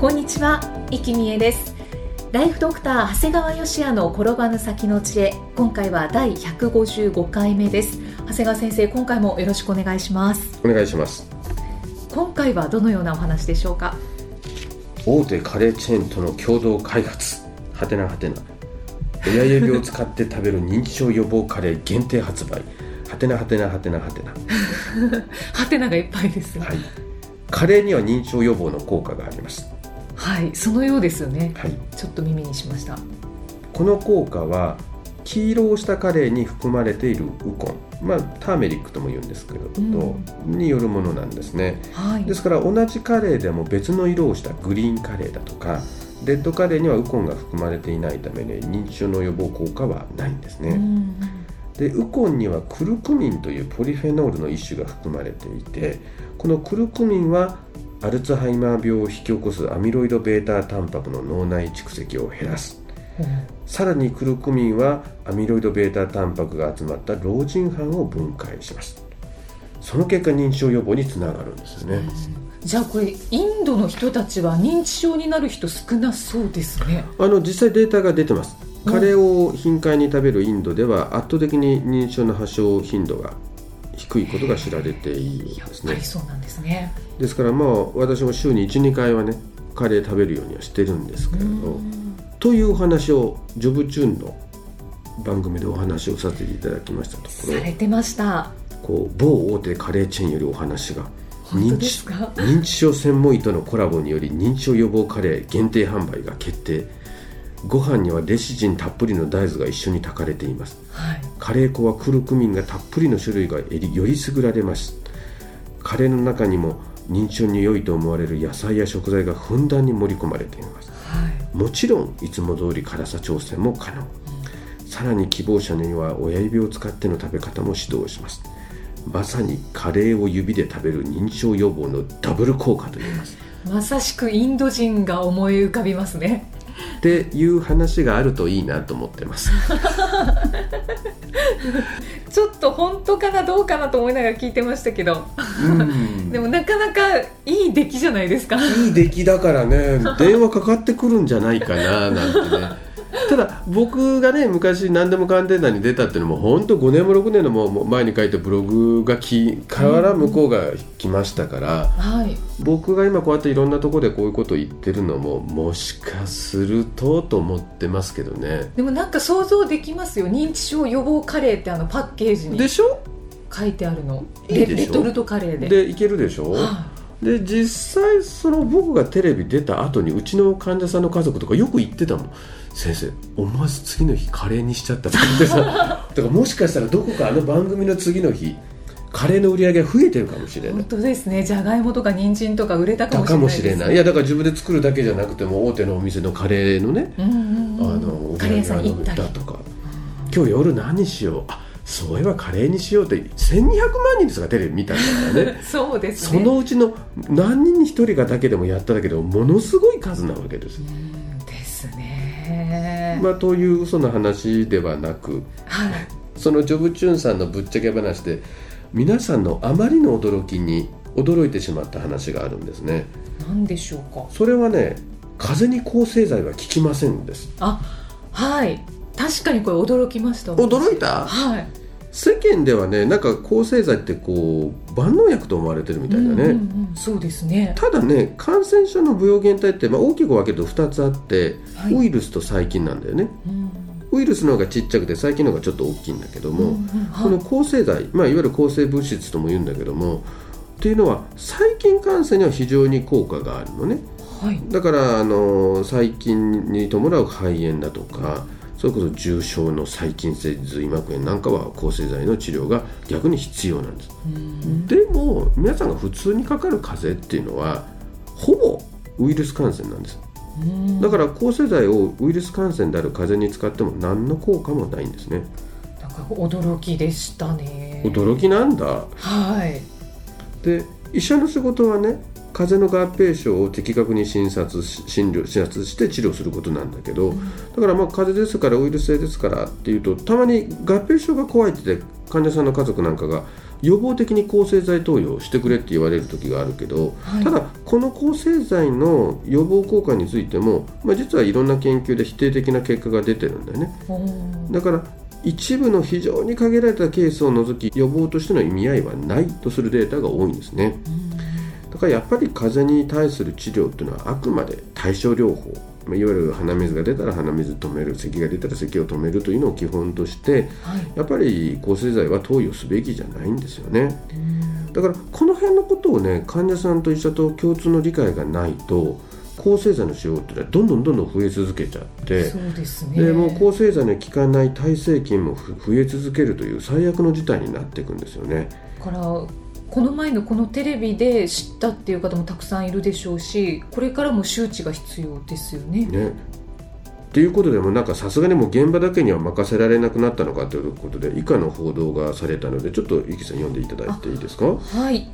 こんにちは、生きみえです。ライフドクター長谷川芳也の転ばぬ先の知恵今回は第155回目です。長谷川先生今回もよろしくお願いします。お願いします。今回はどのようなお話でしょうか？大手カレーチェーンとの共同開発。はてなはてな親指を使って食べる認知症予防カレー限定発売。はてなはてなはてなはてなはてながいっぱいです。はい。カレーには認知症予防の効果がありますはい、そのようですよね。はい。ちょっと耳にしました。この効果は黄色をしたカレーに含まれているウコン。まあターメリックとも言うんですけれど、によるものなんですね。はい。ですから同じカレーでも別の色をしたグリーンカレーだとかレッドカレーにはウコンが含まれていないためね認知症の予防効果はないんですね、うん。でウコンにはクルクミンというポリフェノールの一種が含まれていてこのクルクミンはアルツハイマー病を引き起こすアミロイド β タンパクの脳内蓄積を減らす。さらにクルクミンはアミロイド β タンパクが集まった老人斑を分解します。その結果認知症予防につながるんですよね、じゃあこれインドの人たちは認知症になる人少なそうですね。あの実際データが出てます。カレーを頻回に食べるインドでは圧倒的に認知症の発症頻度が低いことが知られているんですね。ぱりそうなんですね。ですからまあ私も週に12回はねカレー食べるようにはしてるんですけれど、というお話をジョブチューンの番組でお話をさせていただきましたとこされてました。ろこう某大手カレーチェーンよりお話が認知認知症専門医とのコラボにより認知症予防カレー限定販売が決定ご飯にはレシジンたっぷりの大豆が一緒に炊かれています。はい。カレー粉はクルクミンがたっぷりの種類がよりより優られます。カレーの中にも認知症に良いと思われる野菜や食材がふんだんに盛り込まれています。はい。もちろんいつも通り辛さ調整も可能。さらに希望者には親指を使っての食べ方も指導します。まさにカレーを指で食べる認知症予防のダブル効果と言います。まさしくインド人が思い浮かびますねっていう話があるといいなと思ってます。ちょっと本当かなどうかなと思いながら聞いてましたけど。うん。でもなかなかいい出来じゃないですか。いい出来だからね。電話かかってくるんじゃないかななんてねただ僕がね昔何でも鑑定団に出たっていうのも本当5年も6年のもう前に書いたブログがきから向こうが来ましたから、はい。僕が今こうやっていろんなところでこういうことを言ってるのももしかするとと思ってますけどね。でもなんか想像できますよ。認知症予防カレーってあのパッケージにでしょ？書いてあるの。いいでしょ？レレトルトカレーで。でいけるでしょ？はで実際その僕がテレビ出た後にうちの患者さんの家族とかよく言ってたもん。先生思わず次の日カレーにしちゃったとか言ってさ。だからもしかしたらどこかあの番組の次の日カレーの売り上げが増えてるかもしれない。本当ですね。じゃがいもとか人参とか売れたかもしれかないですもしれない。いやだから自分で作るだけじゃなくても大手のお店のカレーのね、うんうんうん。あのカレー屋さん売り上げ行ったり。がだとか。今日夜何しよう。あそういえばカレーにしようって1200万人ですがテレビ見たんだからね。そうですね。そのうちの何人に1人がだけでもやっただけでもものすごい数なわけです。うんですね、まあ、という嘘の話ではなくはい。そのジョブチューンさんのぶっちゃけ話で皆さんのあまりの驚きに驚いてしまった話があるんですね。何でしょうか。それはね風邪に抗生剤は効きませんです。あはい。確かにこれ驚きました。驚いた？はい世間ではねなんか抗生剤ってこう万能薬と思われてるみたいなね、うんうんうん。そうですね。ただね感染症の病原体って、まあ、大きく分けると2つあって、はい。ウイルスと細菌なんだよね。うん。ウイルスの方がちっちゃくて細菌の方がちょっと大きいんだけども、うんうんはい。この抗生剤、まあ、いわゆる抗生物質とも言うんだけどもっていうのは細菌感染には非常に効果があるのね。はい。だからあの細菌に伴う肺炎だとかそれこそ重症の細菌性髄膜炎なんかは抗生剤の治療が逆に必要なんです、でも皆さんが普通にかかる風邪っていうのはほぼウイルス感染なんです。だから抗生剤をウイルス感染である風邪に使っても何の効果もないんですね。なんか驚きでしたね。驚きなんだ。はい。で医者の仕事はね風邪の合併症を的確に診察し診療診察して治療することなんだけど、だからまあ風邪ですからウイルス性ですからっていうとたまに合併症が怖いって患者さんの家族なんかが予防的に抗生剤投与してくれって言われる時があるけど、はい。ただこの抗生剤の予防効果についても、まあ、実はいろんな研究で否定的な結果が出てるんだよね。だから一部の非常に限られたケースを除き予防としての意味合いはないとするデータが多いんですね。だからやっぱり風邪に対する治療っていうのはあくまで対症療法。まあいわゆる鼻水が出たら鼻水止める咳が出たら咳を止めるというのを基本としてはい。やっぱり抗生剤は投与すべきじゃないんですよね。だからこの辺のことをね患者さんと医者と共通の理解がないと抗生剤の使用っていうのはどんどんどんどん増え続けちゃってそうですね。でもう抗生剤の効かない耐性菌もふ増え続けるという最悪の事態になっていくんですよね。からこの前のこのテレビで知ったっていう方もたくさんいるでしょうしこれからも周知が必要ですよね。ね。っていうことでもなんかさすがにもう現場だけには任せられなくなったのかということで以下の報道がされたのでちょっとゆきさん読んでいただいていいですか？はい、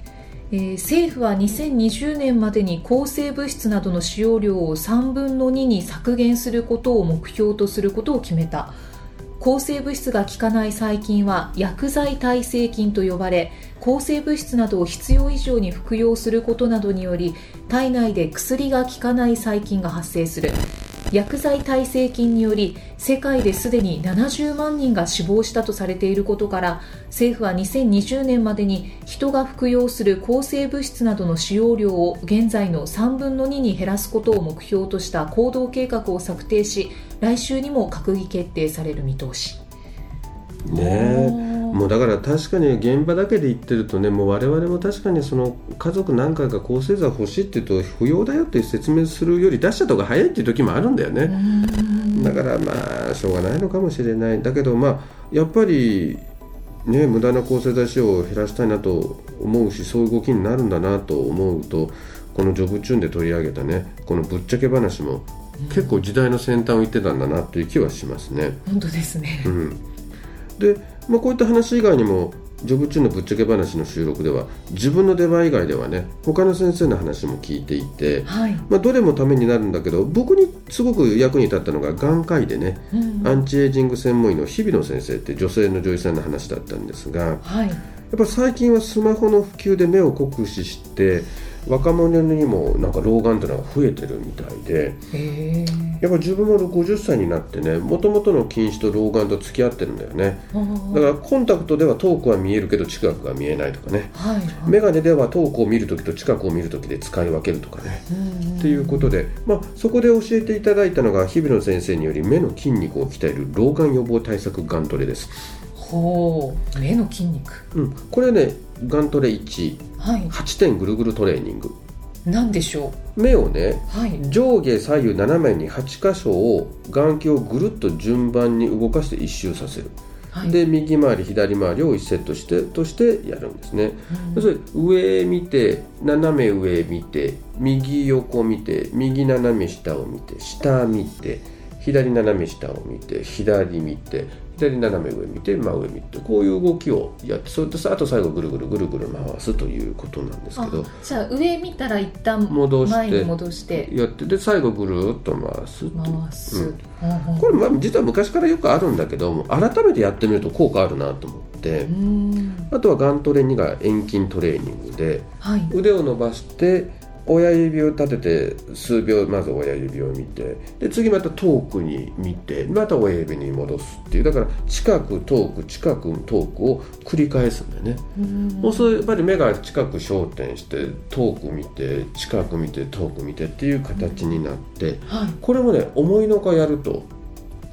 えー政府は2020年までに抗生物質などの使用量を3分の2に削減することを目標とすることを決めた抗生物質が効かない細菌は薬剤耐性菌と呼ばれ抗生物質などを必要以上に服用することなどにより体内で薬が効かない細菌が発生する。薬剤耐性菌により世界ですでに70万人が死亡したとされていることから政府は2020年までに人が服用する抗生物質などの使用量を現在の3分の2に減らすことを目標とした行動計画を策定し来週にも閣議決定される見通し。ねえもうだから確かに現場だけで言ってるとねもう我々も確かにその家族何回か抗生剤欲しいって言うと不要だよって説明するより出した方が早いっていう時もあるんだよね。だからまあしょうがないのかもしれないだけどまあやっぱりね無駄な抗生剤使用を減らしたいなと思うしそういう動きになるんだなと思うとこの「ジョブチューン」で取り上げたねこのぶっちゃけ話も結構時代の先端を言ってたんだなという気はしますね。本当ですね。うん、で、まあ、こういった話以外にもジョブチューンのぶっちゃけ話の収録では自分の出番以外ではね他の先生の話も聞いていて、はい。まあ、どれもためになるんだけど僕にすごく役に立ったのが眼科医でね、うんアンチエイジング専門医の日比野先生って女性の女優さんの話だったんですがやはい。っぱ最近はスマホの普及で目を酷使して若者にもなんか老眼っていうのが増えてるみたいで。やっぱ自分も50歳になってねもともとの近視と老眼と付き合ってるんだよね。だからコンタクトでは遠くは見えるけど近くが見えないとかね。はい。眼鏡では遠くを見るときと近くを見るときで使い分けるとかね。うん。っていうことで、まあ、そこで教えていただいたのが日比野先生により目の筋肉を鍛える老眼予防対策ガントレです、ほう。目の筋肉。うん、これねガントレ18はい。点ぐるぐるトレーニングなんでしょ目をねう。はい。上下左右斜めに8箇所を眼球をぐるっと順番に動かして一周させる、はい。で右回り左回りを1セットしてとしてやるんですね、うんそれ上見て斜め上見て右横見て右斜め下を見て下見て左斜め下を見て左見て左斜め上見て真上見てこういう動きをやってそれとさあと最後ぐるぐるぐるぐる回すということなんですけどあじゃあ上見たら一旦戻して前に戻して。やってで最後ぐるっと回す回す、うん。これまあ実は昔からよくあるんだけども改めてやってみると効果あるなと思ってあとはガントレ2が遠近トレーニングではい。腕を伸ばして親指を立てて数秒まず親指を見てで次また遠くに見てまた親指に戻すっていうだから近く遠く近く遠くを繰り返すんだよね、うん。もうそうやっぱり目が近く焦点して遠く見て近く見て遠く見てっていう形になってはい。これもね思いのほかやると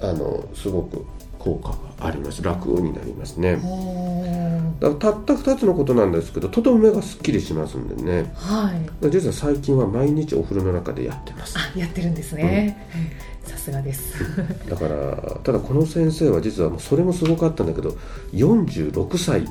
あのすごく効果があります。楽になりますね。だからたった2つのことなんですけどとても目がすっきりしますんでね。はい。実は最近は毎日お風呂の中でやってます。あやってるんですね、さすがです。だからただこの先生は実はもうそれもすごかったんだけど46歳っ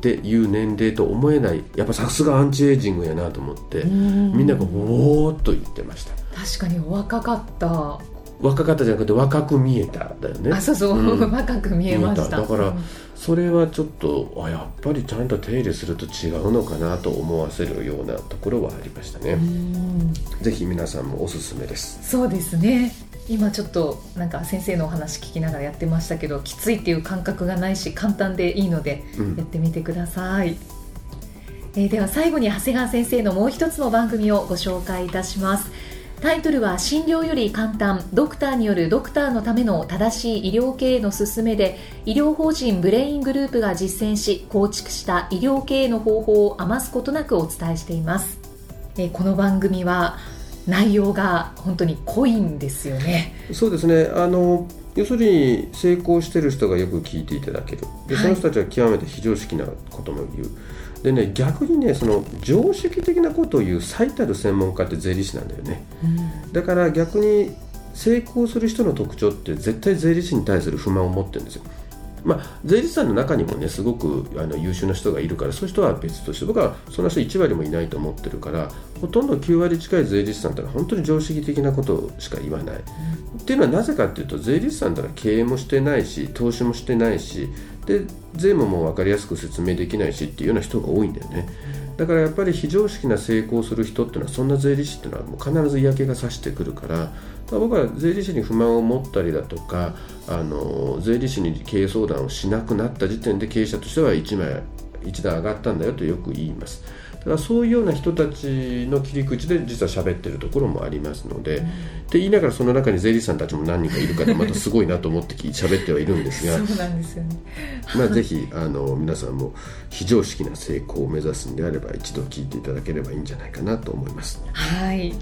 ていう年齢と思えないやっぱさすがアンチエイジングやなと思ってみみんながおーっと言ってました。確かにお若かった若かったじゃなくて若く見えただよね。あそうそう、うん。若く見えました。だからうん。それはちょっとあやっぱりちゃんと手入れすると違うのかなと思わせるようなところはありましたね、うん。ぜひ皆さんもおすすめです。そうですね。今ちょっとなんか先生のお話聞きながらやってましたけどきついっていう感覚がないし簡単でいいのでうん。やってみてください、えーでは最後に長谷川先生のもう一つの番組をご紹介いたしますタイトルは診療より簡単。ドクターによるドクターのための正しい医療経営の勧めで医療法人ブレイングループが実践し構築した医療経営の方法を余すことなくお伝えしています、えーこの番組は内容が本当に濃いんですよね。そうですね。あの要するに成功してる人がよく聞いていただける。ではい。その人たちは極めて非常識なことも言うでね逆にねその常識的なことを言う最たる専門家って税理士なんだよね。だから逆に成功する人の特徴って絶対税理士に対する不満を持ってるんですよ。まあ、税理士さんの中にもねすごくあの優秀な人がいるからそういう人は別として僕はそんな人1割もいないと思ってるからほとんど9割近い税理士さんってのは本当に常識的なことしか言わない、っていうのはなぜかっていうと税理士さんってのは経営もしてないし投資もしてないしで税務も分かりやすく説明できないしっていうような人が多いんだよね。だからやっぱり非常識な成功する人っていうのはそんな税理士っていうのはもう必ず嫌気がさしてくるからだから僕は税理士に不満を持ったりだとかあの税理士に経営相談をしなくなった時点で経営者としては1枚1段上がったんだよとよく言います。だからそういうような人たちの切り口で実は喋ってるところもありますので、って言いながらその中に税理士さんたちも何人かいるからまたすごいなと思ってき喋ってはいるんですがそうなんですよね。まあ、ぜひあの皆さんも非常識な成功を目指すんであれば一度聞いていただければいいんじゃないかなと思います。はい、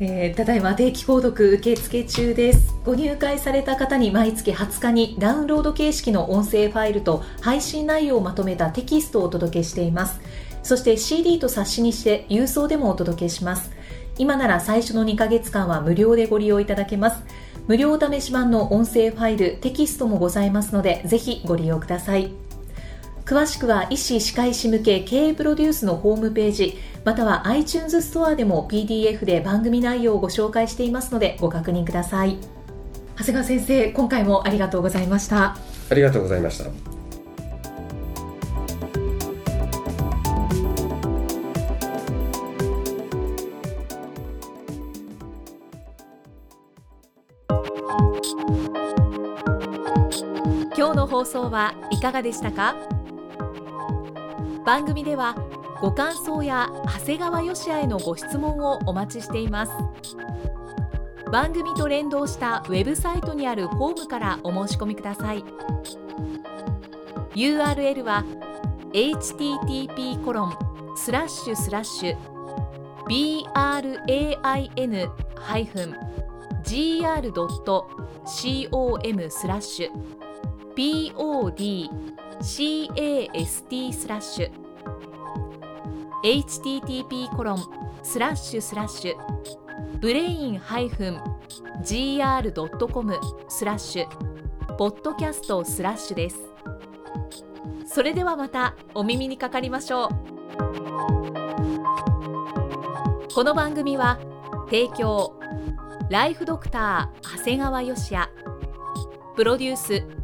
えーただいま定期購読受付中です。ご入会された方に毎月20日にダウンロード形式の音声ファイルと配信内容をまとめたテキストをお届けしていますそして CD と冊子にして郵送でもお届けします。今なら最初の2ヶ月間は無料でご利用いただけます。無料試し版の音声ファイルテキストもございますのでぜひご利用ください。詳しくは医師・歯科医師向け経営プロデュースのホームページまたは iTunes ストアでも PDF で番組内容をご紹介していますのでご確認ください。長谷川先生今回もありがとうございました。ありがとうございました。送はいかがでしたか？番組ではご感想や長谷川よしあへのご質問をお待ちしています。番組と連動したウェブサイトにあるホームからお申し込みください。URL は http コロンスラッシュスラッシュ brain-gr.com スラッシュ podcast スラッシュ http コロンスラッシュスラッシュブレイン -gr.com スラッシュポッドキャストスラッシュですそれではまたお耳にかかりましょう。この番組は提供ライフドクター長谷川芳也プロデュース